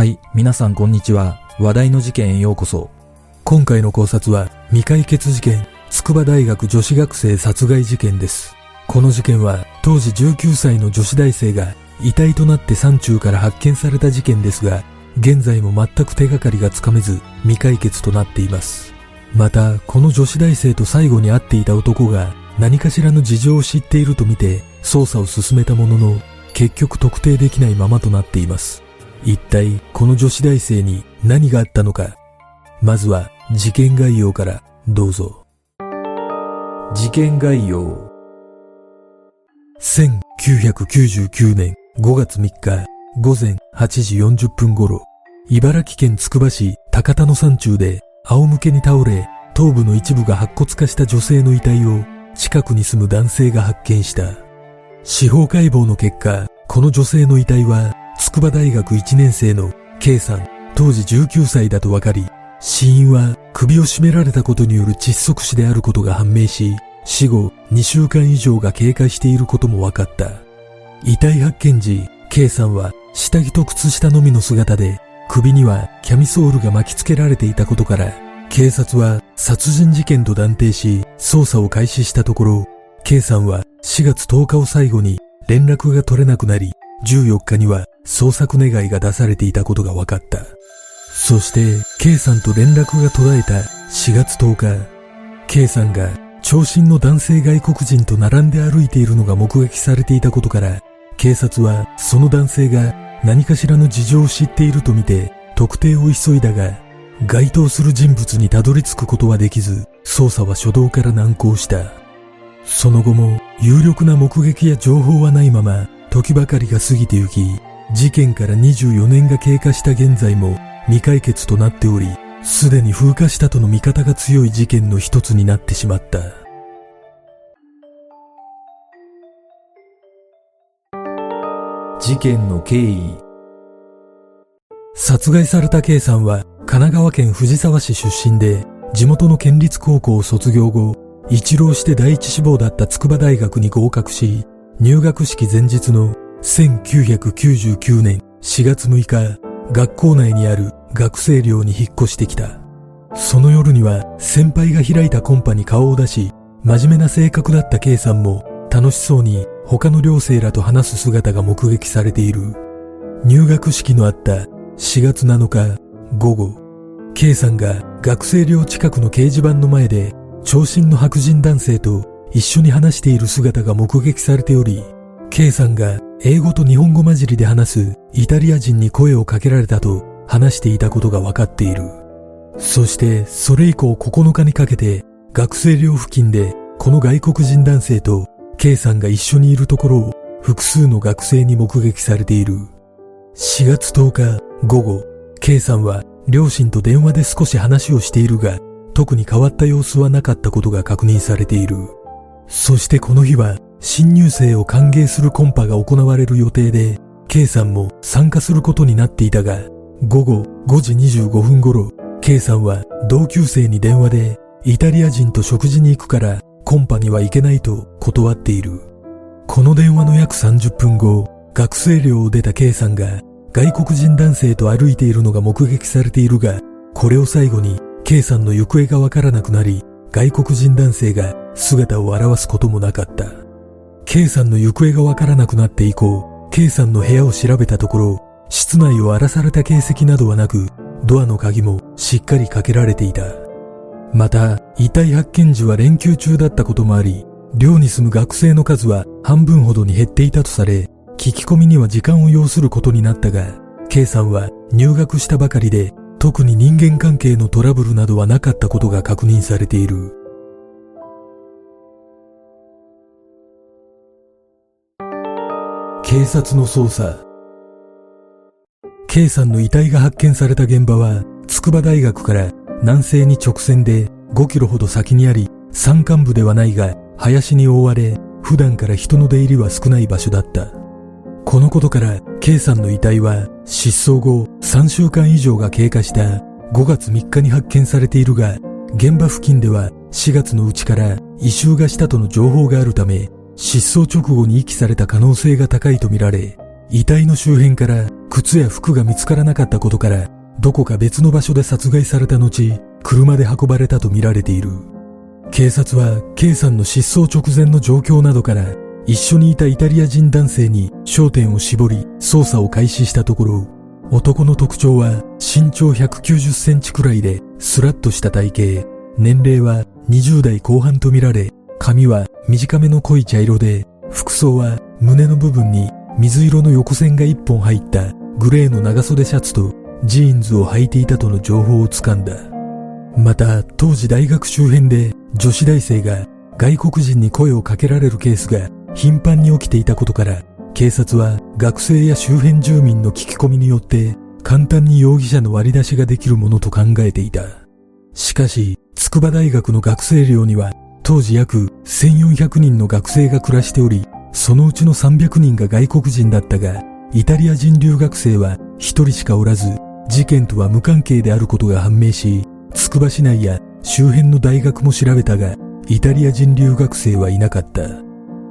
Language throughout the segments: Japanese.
はい、皆さんこんにちは。話題の事件へようこそ。今回の考察は未解決事件、筑波大学女子学生殺害事件です。この事件は当時19歳の女子大生が遺体となって山中から発見された事件ですが、現在も全く手がかりがつかめず未解決となっています。また、この女子大生と最後に会っていた男が何かしらの事情を知っているとみて捜査を進めたものの、結局特定できないままとなっています。一体この女子大生に何があったのか。まずは事件概要からどうぞ。事件概要。1999年5月3日午前8時40分頃、茨城県つくば市高田の山中で仰向けに倒れ、頭部の一部が白骨化した女性の遺体を近くに住む男性が発見した。司法解剖の結果、この女性の遺体は筑波大学1年生の K さん、当時19歳だと分かり、死因は首を絞められたことによる窒息死であることが判明し、死後2週間以上が経過していることも分かった。遺体発見時、K さんは下着と靴下のみの姿で、首にはキャミソールが巻き付けられていたことから、警察は殺人事件と断定し、捜査を開始したところ、K さんは4月10日を最後に連絡が取れなくなり、14日には捜索願いが出されていたことが分かった。そして、K さんと連絡が途絶えた4月10日、K さんが長身の男性外国人と並んで歩いているのが目撃されていたことから、警察はその男性が何かしらの事情を知っているとみて特定を急いだが、該当する人物にたどり着くことはできず、捜査は初動から難航した。その後も有力な目撃や情報はないまま時ばかりが過ぎてゆき、事件から24年が経過した現在も未解決となっており、すでに風化したとの見方が強い事件の一つになってしまった。事件の経緯殺害された K さんは神奈川県藤沢市出身で地元の県立高校を卒業後一浪して第一志望だった筑波大学に合格し入学式前日の1999年4月6日学校内にある学生寮に引っ越してきたその夜には先輩が開いたコンパに顔を出し真面目な性格だった K さんも楽しそうに他の寮生らと話す姿が目撃されている。入学式のあった4月7日午後、K さんが学生寮近くの掲示板の前で長身の白人男性と一緒に話している姿が目撃されており、K さんが英語と日本語混じりで話すイタリア人に声をかけられたと話していたことが分かっている。そしてそれ以降9日にかけて学生寮付近でこの外国人男性と K さんが一緒にいるところを複数の学生に目撃されている。4月10日午後、K さんは両親と電話で少し話をしているが、特に変わった様子はなかったことが確認されている。そしてこの日は新入生を歓迎するコンパが行われる予定で、K さんも参加することになっていたが、午後5時25分頃、K さんは同級生に電話で、イタリア人と食事に行くからコンパには行けないと断っている。この電話の約30分後、学生寮を出た K さんが外国人男性と歩いているのが目撃されているが、これを最後に K さんの行方がわからなくなり、外国人男性が姿を現すこともなかった。K さんの行方がわからなくなって以降、K さんの部屋を調べたところ、室内を荒らされた形跡などはなく、ドアの鍵もしっかりかけられていた。また、遺体発見時は連休中だったこともあり、寮に住む学生の数は半分ほどに減っていたとされ、聞き込みには時間を要することになったが、K さんは入学したばかりで、特に人間関係のトラブルなどはなかったことが確認されている。警察の捜査 K さんの遺体が発見された現場は筑波大学から南西に直線で5キロほど先にあり、山間部ではないが、林に覆われ、普段から人の出入りは少ない場所だった。このことから、K さんの遺体は失踪後3週間以上が経過した5月3日に発見されているが、現場付近では4月のうちから異臭がしたとの情報があるため、失踪直後に遺棄された可能性が高いとみられ、遺体の周辺から靴や服が見つからなかったことから、どこか別の場所で殺害された後、車で運ばれたとみられている。警察は K さんの失踪直前の状況などから一緒にいたイタリア人男性に焦点を絞り捜査を開始したところ男の特徴は身長190センチくらいでスラッとした体型年齢は20代後半とみられ髪は短めの濃い茶色で服装は胸の部分に水色の横線が1本入ったグレーの長袖シャツとジーンズを履いていたとの情報をつかんだまた当時大学周辺で女子大生が外国人に声をかけられるケースが頻繁に起きていたことから警察は学生や周辺住民の聞き込みによって簡単に容疑者の割り出しができるものと考えていた。しかし、筑波大学の学生寮には当時約1400人の学生が暮らしており、そのうちの300人が外国人だったが、イタリア人留学生は1人しかおらず、事件とは無関係であることが判明し、筑波市内や周辺の大学も調べたが、イタリア人留学生はいなかった。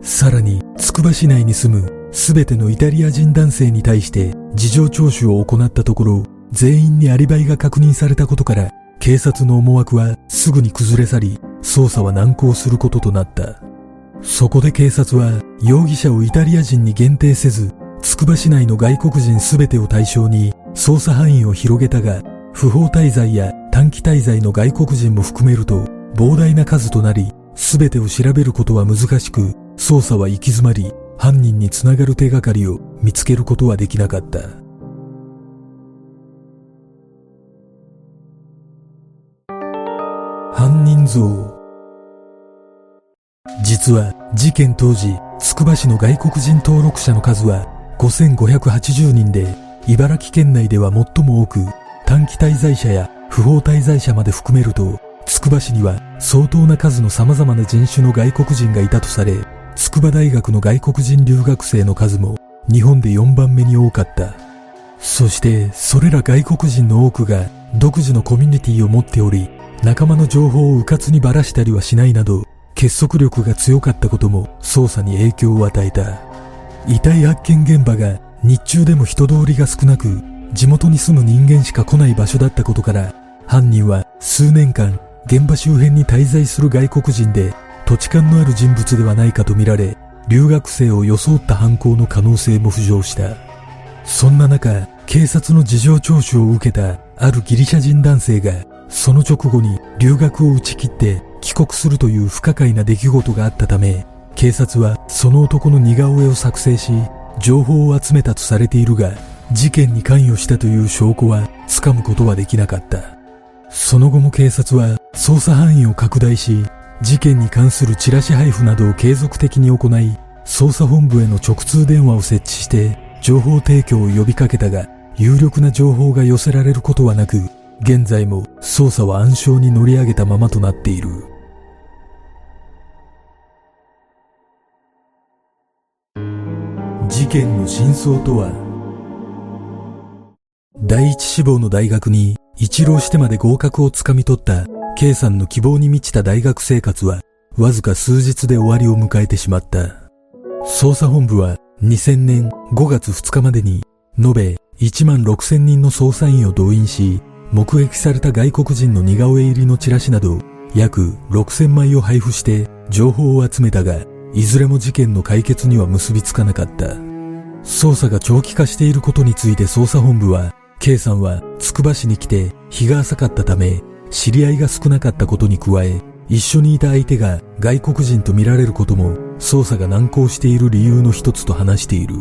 さらに、筑波市内に住むすべてのイタリア人男性に対して事情聴取を行ったところ、全員にアリバイが確認されたことから、警察の思惑はすぐに崩れ去り、捜査は難航することとなった。そこで警察は容疑者をイタリア人に限定せず、筑波市内の外国人すべてを対象に捜査範囲を広げたが、不法滞在や短期滞在の外国人も含めると膨大な数となり、すべてを調べることは難しく、捜査は行き詰まり、犯人につながる手がかりを見つけることはできなかった。犯人像実は事件当時、つくば市の外国人登録者の数は5580人で、茨城県内では最も多く、短期滞在者や不法滞在者まで含めると、つくば市には相当な数の様々な人種の外国人がいたとされ、筑波大学の外国人留学生の数も日本で4番目に多かった。そしてそれら外国人の多くが独自のコミュニティを持っており、仲間の情報を迂闊にばらしたりはしないなど、結束力が強かったことも捜査に影響を与えた。遺体発見現場が日中でも人通りが少なく、地元に住む人間しか来ない場所だったことから、犯人は数年間現場周辺に滞在する外国人で土地勘のある人物ではないかとみられ、留学生を装った犯行の可能性も浮上した。そんな中、警察の事情聴取を受けたあるギリシャ人男性が、その直後に留学を打ち切って帰国するという不可解な出来事があったため、警察はその男の似顔絵を作成し、情報を集めたとされているが、事件に関与したという証拠はつかむことはできなかった。その後も警察は捜査範囲を拡大し、事件に関するチラシ配布などを継続的に行い、捜査本部への直通電話を設置して情報提供を呼びかけたが、有力な情報が寄せられることはなく、現在も捜査は暗礁に乗り上げたままとなっている。事件の真相とは第一志望の大学に一浪してまで合格をつかみ取った K さんの希望に満ちた大学生活はわずか数日で終わりを迎えてしまった。捜査本部は2000年5月2日までに延べ1万6000人の捜査員を動員し、目撃された外国人の似顔絵入りのチラシなど約6000枚を配布して情報を集めたが、いずれも事件の解決には結びつかなかった。捜査が長期化していることについて捜査本部は、K さんはつくば市に来て日が浅かったため、知り合いが少なかったことに加え、一緒にいた相手が外国人と見られることも捜査が難航している理由の一つと話している。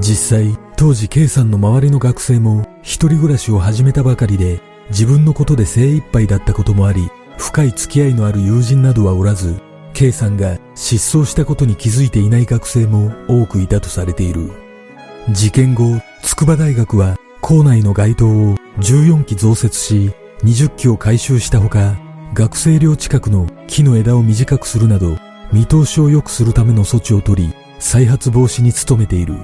実際、当時 K さんの周りの学生も一人暮らしを始めたばかりで自分のことで精一杯だったこともあり、深い付き合いのある友人などはおらず、K さんが失踪したことに気づいていない学生も多くいたとされている。事件後、筑波大学は校内の街灯を14基増設し、20機を回収したほか、学生寮近くの木の枝を短くするなど、見通しを良くするための措置を取り、再発防止に努めている。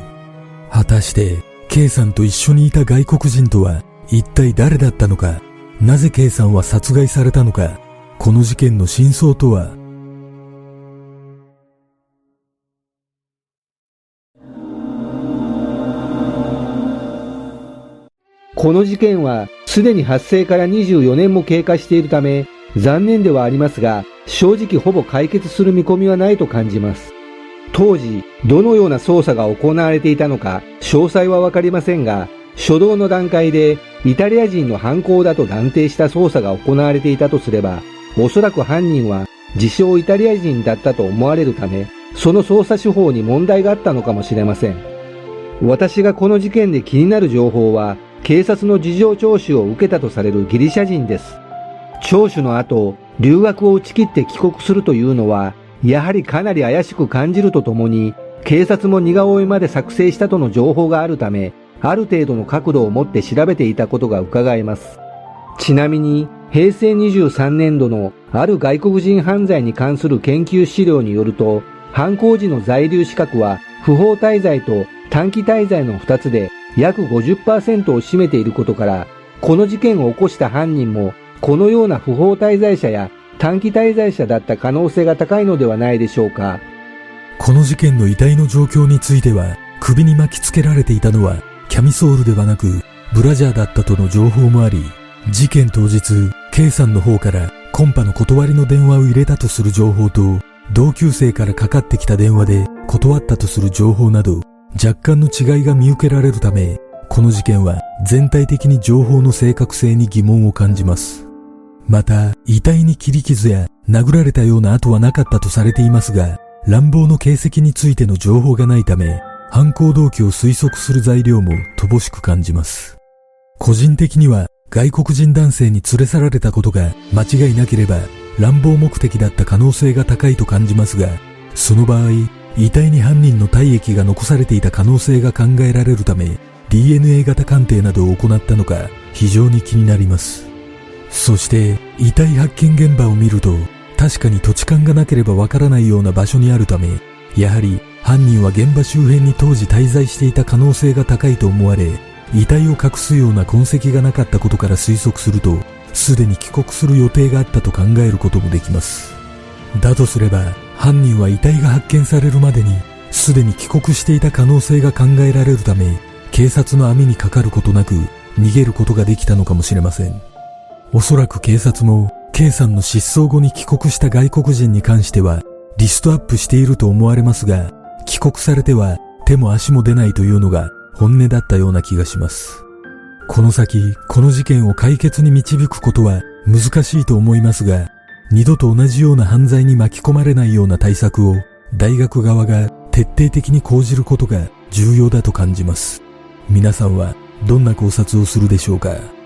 果たして K さんと一緒にいた外国人とは一体誰だったのか？なぜ K さんは殺害されたのか？この事件の真相とは？この事件はすでに発生から24年も経過しているため残念ではありますが正直ほぼ解決する見込みはないと感じます。当時、どのような捜査が行われていたのか、詳細はわかりませんが、初動の段階でイタリア人の犯行だと断定した捜査が行われていたとすれば、おそらく犯人は自称イタリア人だったと思われるため、その捜査手法に問題があったのかもしれません。私がこの事件で気になる情報は、警察の事情聴取を受けたとされるギリシャ人です。聴取の後、留学を打ち切って帰国するというのは、やはりかなり怪しく感じるとともに、警察も似顔絵まで作成したとの情報があるため、ある程度の角度を持って調べていたことが伺えます。ちなみに、平成23年度のある外国人犯罪に関する研究資料によると、犯行時の在留資格は不法滞在と短期滞在の2つで約50%を占めていることから、この事件を起こした犯人も、このような不法滞在者や短期滞在者だった可能性が高いのではないでしょうか。この事件の遺体の状況については、首に巻きつけられていたのは、キャミソールではなく、ブラジャーだったとの情報もあり、事件当日、K さんの方からコンパの断りの電話を入れたとする情報と、同級生からかかってきた電話で断ったとする情報など、若干の違いが見受けられるため、この事件は全体的に情報の正確性に疑問を感じます。また、遺体に切り傷や殴られたような跡はなかったとされていますが、乱暴の形跡についての情報がないため、犯行動機を推測する材料も乏しく感じます。個人的には外国人男性に連れ去られたことが間違いなければ乱暴目的だった可能性が高いと感じますが、その場合、遺体に犯人の体液が残されていた可能性が考えられるため、DNA 型鑑定などを行ったのか非常に気になります。そして遺体発見現場を見ると確かに土地勘がなければわからないような場所にあるため、やはり犯人は現場周辺に当時滞在していた可能性が高いと思われ、遺体を隠すような痕跡がなかったことから推測すると、すでに帰国する予定があったと考えることもできます。だとすれば、犯人は遺体が発見されるまでに、すでに帰国していた可能性が考えられるため、警察の網にかかることなく、逃げることができたのかもしれません。おそらく警察も、K さんの失踪後に帰国した外国人に関しては、リストアップしていると思われますが、帰国されては手も足も出ないというのが本音だったような気がします。この先、この事件を解決に導くことは難しいと思いますが、二度と同じような犯罪に巻き込まれないような対策を大学側が徹底的に講じることが重要だと感じます。皆さんはどんな考察をするでしょうか？